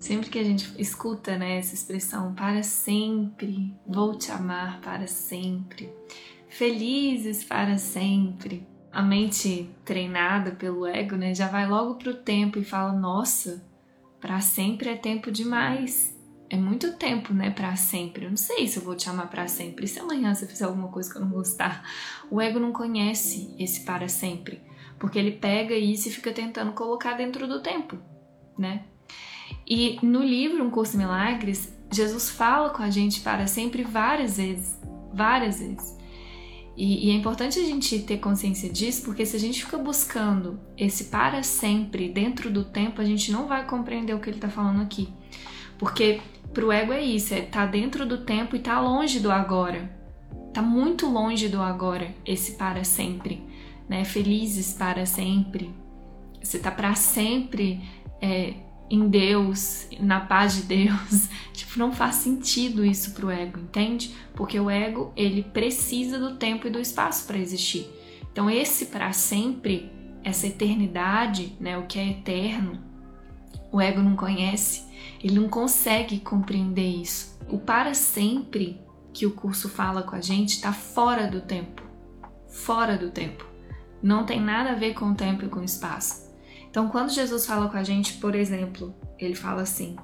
Sempre que a gente escuta né, essa expressão para sempre, vou te amar para sempre, felizes para sempre, a mente treinada pelo ego né, já vai logo para o tempo e fala: nossa, para sempre é tempo demais. É muito tempo, né? Para sempre. Eu não sei se eu vou te amar para sempre. E se amanhã você fizer alguma coisa que eu não gostar? O ego não conhece esse para sempre. Porque ele pega isso e fica tentando colocar dentro do tempo, né? E no livro Um Curso de Milagres, Jesus fala com a gente para sempre várias vezes, várias vezes. E, e, é importante a gente ter consciência disso, porque se a gente fica buscando esse para sempre dentro do tempo, a gente não vai compreender o que ele está falando aqui. Porque para o ego é isso, é tá dentro do tempo e tá longe do agora. Tá muito longe do agora esse para sempre, né? Felizes para sempre. Você tá para sempre é, em Deus, na paz de Deus. tipo, não faz sentido isso pro ego, entende? Porque o ego, ele precisa do tempo e do espaço para existir. Então, esse para sempre, essa eternidade, né, o que é eterno, o ego não conhece, ele não consegue compreender isso. O para sempre que o curso fala com a gente está fora do tempo. Fora do tempo. Não tem nada a ver com o tempo e com o espaço. Então, quando Jesus fala com a gente, por exemplo, ele fala assim,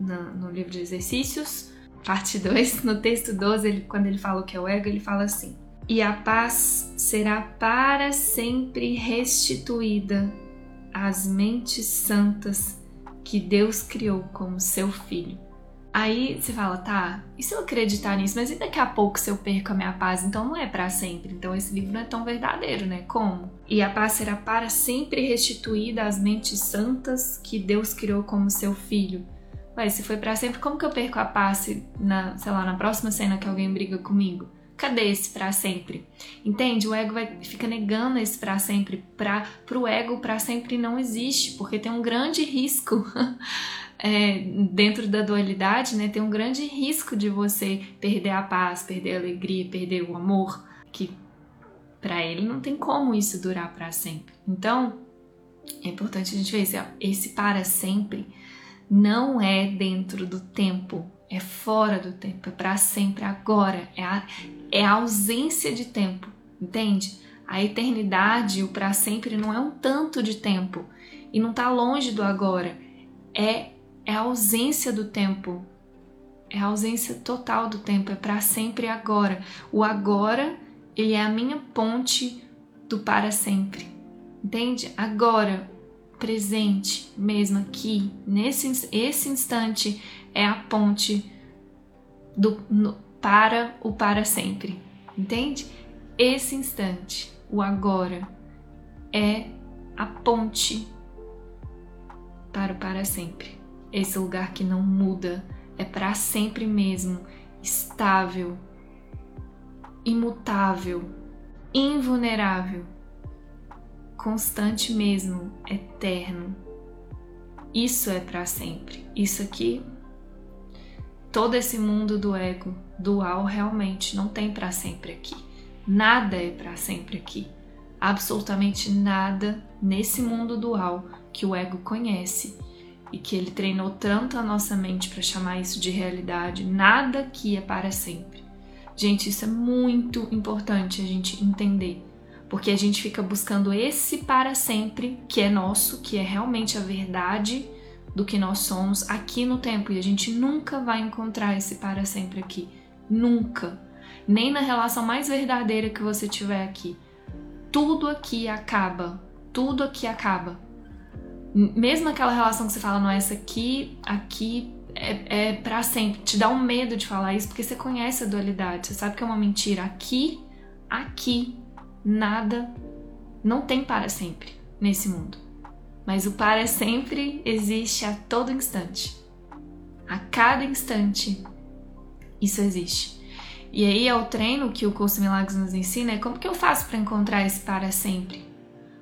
no, livro de exercícios, parte 2, no texto 12, ele, quando ele fala o que é o ego, ele fala assim: E a paz será para sempre restituída às mentes santas que Deus criou como seu filho. Aí você fala, tá, e se eu acreditar nisso? Mas e daqui a pouco se eu perco a minha paz? Então não é para sempre. Então esse livro não é tão verdadeiro, né? Como? E a paz será para sempre restituída às mentes santas que Deus criou como seu filho. Ué, se foi para sempre, como que eu perco a paz na, sei lá, na próxima cena que alguém briga comigo? Cadê esse para sempre? Entende? O ego vai, fica negando esse para sempre. Para o ego, para sempre não existe, porque tem um grande risco é, dentro da dualidade, né, tem um grande risco de você perder a paz, perder a alegria, perder o amor, que para ele não tem como isso durar para sempre. Então, é importante a gente ver esse, esse para sempre não é dentro do tempo, é fora do tempo, é para sempre agora, é a, é a ausência de tempo, entende? A eternidade, o para sempre não é um tanto de tempo e não está longe do agora, é é a ausência do tempo. É a ausência total do tempo, é para sempre agora. O agora, ele é a minha ponte do para sempre. Entende? Agora, presente, mesmo aqui, nesse esse instante é a ponte do no, para o para sempre. Entende? Esse instante, o agora é a ponte para o para sempre esse lugar que não muda, é para sempre mesmo, estável, imutável, invulnerável, constante mesmo, eterno. Isso é para sempre. Isso aqui, todo esse mundo do ego dual realmente não tem para sempre aqui. Nada é para sempre aqui. Absolutamente nada nesse mundo dual que o ego conhece e que ele treinou tanto a nossa mente para chamar isso de realidade, nada que é para sempre. Gente, isso é muito importante a gente entender, porque a gente fica buscando esse para sempre que é nosso, que é realmente a verdade do que nós somos aqui no tempo e a gente nunca vai encontrar esse para sempre aqui, nunca. Nem na relação mais verdadeira que você tiver aqui. Tudo aqui acaba, tudo aqui acaba mesmo aquela relação que você fala, não, essa aqui, aqui é, é para sempre. Te dá um medo de falar isso porque você conhece a dualidade, você sabe que é uma mentira. Aqui, aqui, nada, não tem para sempre nesse mundo. Mas o para sempre existe a todo instante. A cada instante, isso existe. E aí é o treino que o curso Milagres nos ensina, é como que eu faço para encontrar esse para sempre?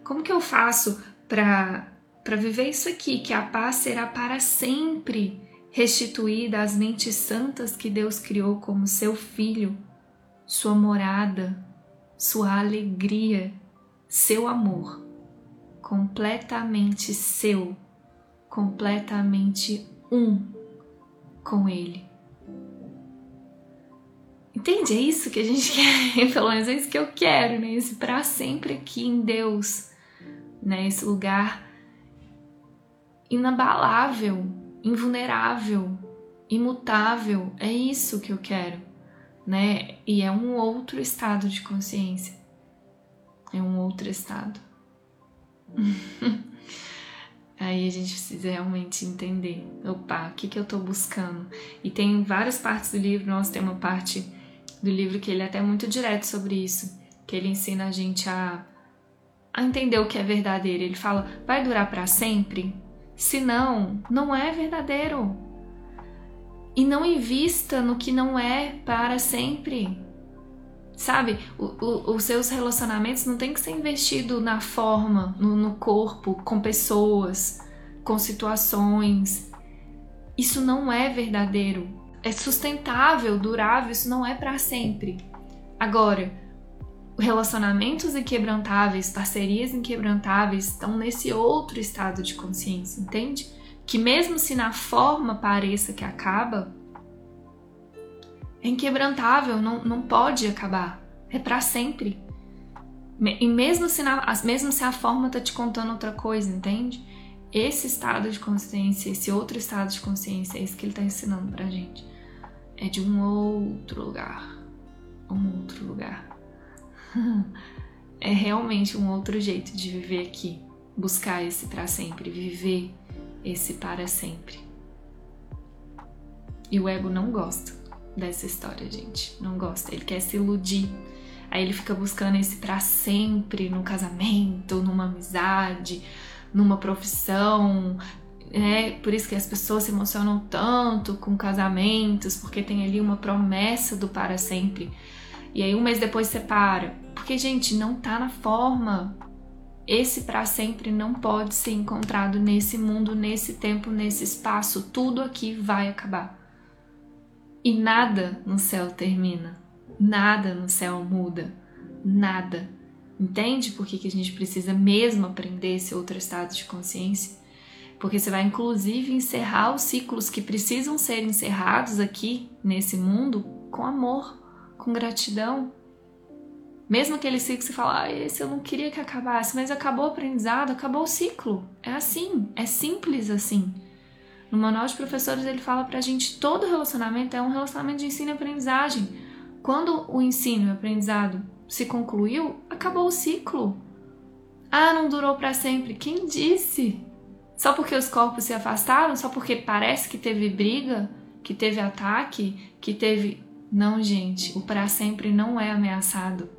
Como que eu faço para para viver isso aqui, que a paz será para sempre restituída às mentes santas que Deus criou como seu filho, sua morada, sua alegria, seu amor, completamente seu, completamente um com Ele. Entende? É isso que a gente quer, pelo menos é isso que eu quero, né? Esse para sempre aqui em Deus, né? Esse lugar inabalável, invulnerável, imutável. É isso que eu quero, né? E é um outro estado de consciência. É um outro estado. Aí a gente precisa realmente entender, opa, o que, que eu estou buscando? E tem várias partes do livro, nós tem uma parte do livro que ele é até muito direto sobre isso, que ele ensina a gente a, a entender o que é verdadeiro. Ele fala, vai durar para sempre? Se não, não é verdadeiro. E não invista no que não é para sempre. Sabe, o, o, os seus relacionamentos não tem que ser investido na forma, no, no corpo, com pessoas, com situações. Isso não é verdadeiro é sustentável, durável, isso não é para sempre. Agora, relacionamentos inquebrantáveis, parcerias inquebrantáveis estão nesse outro estado de consciência, entende? Que mesmo se na forma pareça que acaba, é inquebrantável, não, não pode acabar, é para sempre. E mesmo se, na, mesmo se a forma tá te contando outra coisa, entende? Esse estado de consciência, esse outro estado de consciência, é isso que ele tá ensinando pra gente é de um outro lugar. Um outro lugar. é realmente um outro jeito de viver aqui. Buscar esse para sempre, viver esse para sempre. E o ego não gosta dessa história, gente. Não gosta. Ele quer se iludir. Aí ele fica buscando esse para sempre no casamento, numa amizade, numa profissão, é por isso que as pessoas se emocionam tanto com casamentos, porque tem ali uma promessa do para sempre. E aí um mês depois separa. Porque, gente, não tá na forma. Esse para sempre não pode ser encontrado nesse mundo, nesse tempo, nesse espaço. Tudo aqui vai acabar. E nada no céu termina. Nada no céu muda. Nada. Entende por que, que a gente precisa mesmo aprender esse outro estado de consciência? porque você vai inclusive encerrar os ciclos que precisam ser encerrados aqui nesse mundo com amor, com gratidão. Mesmo aquele ciclo que você fala, ah, esse eu não queria que acabasse, mas acabou o aprendizado, acabou o ciclo. É assim, é simples assim. No manual de professores ele fala pra gente todo relacionamento é um relacionamento de ensino e aprendizagem. Quando o ensino e o aprendizado se concluiu, acabou o ciclo. Ah, não durou para sempre. Quem disse? Só porque os corpos se afastaram? Só porque parece que teve briga, que teve ataque, que teve. Não, gente, o para sempre não é ameaçado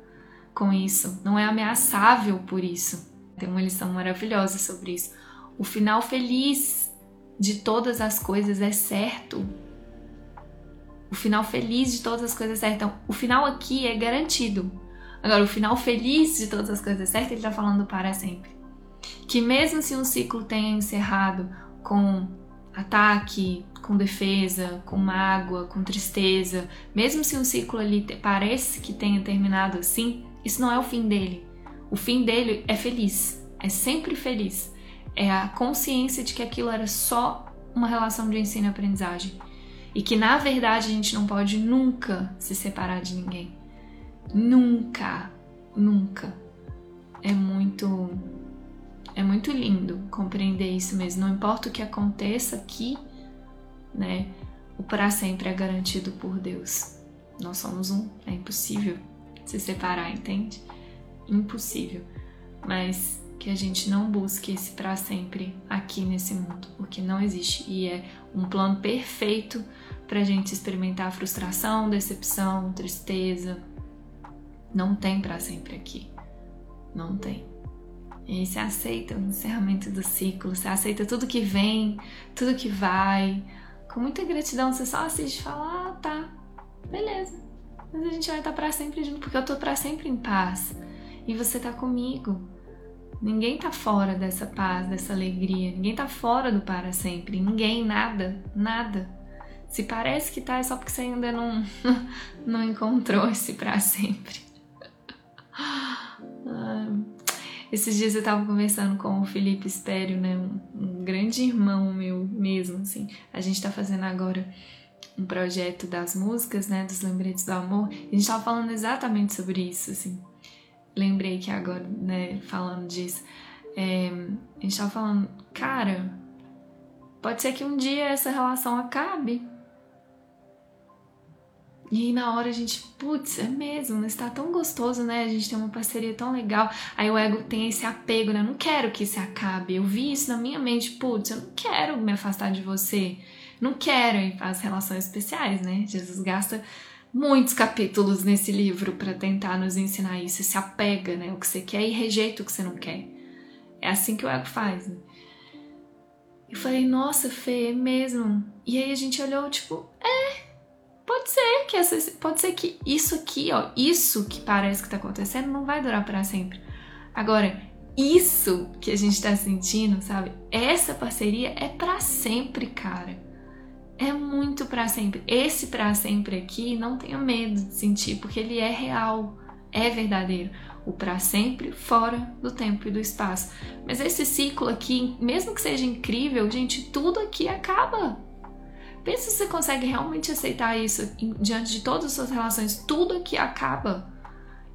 com isso, não é ameaçável por isso. Tem uma lição maravilhosa sobre isso. O final feliz de todas as coisas é certo. O final feliz de todas as coisas é certo. Então, o final aqui é garantido. Agora, o final feliz de todas as coisas é certo, ele está falando para sempre que mesmo se um ciclo tenha encerrado com ataque, com defesa, com mágoa, com tristeza, mesmo se um ciclo ali parece que tenha terminado assim, isso não é o fim dele. O fim dele é feliz, é sempre feliz. É a consciência de que aquilo era só uma relação de ensino e aprendizagem. E que na verdade a gente não pode nunca se separar de ninguém. Nunca, nunca. É muito é muito lindo compreender isso mesmo. Não importa o que aconteça aqui, né? O para sempre é garantido por Deus. Nós somos um, é impossível se separar, entende? Impossível. Mas que a gente não busque esse para sempre aqui nesse mundo, porque não existe e é um plano perfeito para a gente experimentar frustração, decepção, tristeza. Não tem para sempre aqui. Não tem. E você aceita o encerramento do ciclo, você aceita tudo que vem, tudo que vai. Com muita gratidão, você só assiste e fala: ah, tá, beleza. Mas a gente vai estar para sempre junto, porque eu tô para sempre em paz. E você tá comigo. Ninguém tá fora dessa paz, dessa alegria. Ninguém tá fora do para sempre. Ninguém, nada, nada. Se parece que tá, é só porque você ainda não, não encontrou esse para sempre. Esses dias eu tava conversando com o Felipe Espério, né? Um, um grande irmão meu mesmo, assim. A gente tá fazendo agora um projeto das músicas, né? Dos lembretes do amor. A gente tava falando exatamente sobre isso, assim. Lembrei que agora, né, falando disso, é, a gente tava falando, cara, pode ser que um dia essa relação acabe e aí na hora a gente, putz, é mesmo, está tão gostoso, né? A gente tem uma parceria tão legal. Aí o ego tem esse apego, né? Eu não quero que isso acabe. Eu vi isso na minha mente, putz, eu não quero me afastar de você. Não quero as relações especiais, né? Jesus gasta muitos capítulos nesse livro para tentar nos ensinar isso. Se apega, né? O que você quer e rejeita o que você não quer. É assim que o ego faz, né? Eu falei, nossa, Fê, é mesmo. E aí a gente olhou, tipo, é, Pode ser que essa, pode ser que isso aqui, ó, isso que parece que tá acontecendo não vai durar para sempre. Agora, isso que a gente tá sentindo, sabe? Essa parceria é para sempre, cara. É muito para sempre. Esse para sempre aqui, não tenha medo de sentir, porque ele é real, é verdadeiro. O para sempre fora do tempo e do espaço. Mas esse ciclo aqui, mesmo que seja incrível, gente, tudo aqui acaba. Pensa se você consegue realmente aceitar isso diante de todas as suas relações. Tudo aqui acaba.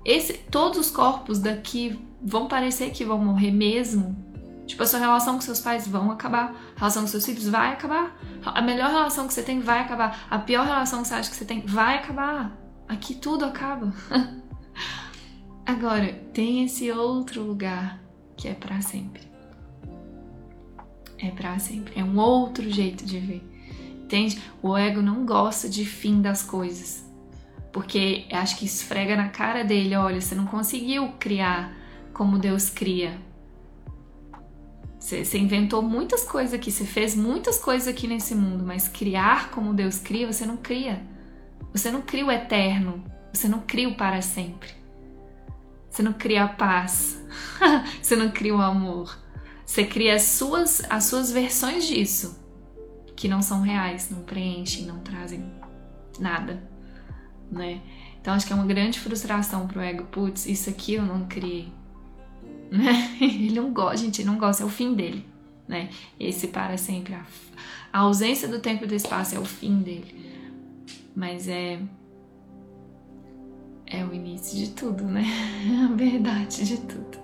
Esse, todos os corpos daqui vão parecer que vão morrer mesmo. Tipo, a sua relação com seus pais vão acabar. A relação com seus filhos vai acabar. A melhor relação que você tem vai acabar. A pior relação que você acha que você tem vai acabar. Aqui tudo acaba. Agora, tem esse outro lugar que é para sempre. É para sempre. É um outro jeito de ver. Entende? O ego não gosta de fim das coisas. Porque acho que esfrega na cara dele, olha, você não conseguiu criar como Deus cria. Você, inventou muitas coisas aqui, você fez muitas coisas aqui nesse mundo, mas criar como Deus cria, você não cria. Você não cria o eterno, você não cria o para sempre. Você não cria a paz, você não cria o amor. Você cria as suas, as suas versões disso que não são reais, não preenchem, não trazem nada, né? Então acho que é uma grande frustração pro ego, putz, isso aqui eu não criei. Né? Ele não gosta, gente, ele não gosta, é o fim dele, né? Esse para sempre, a, a ausência do tempo e do espaço é o fim dele. Mas é é o início de tudo, né? A verdade de tudo.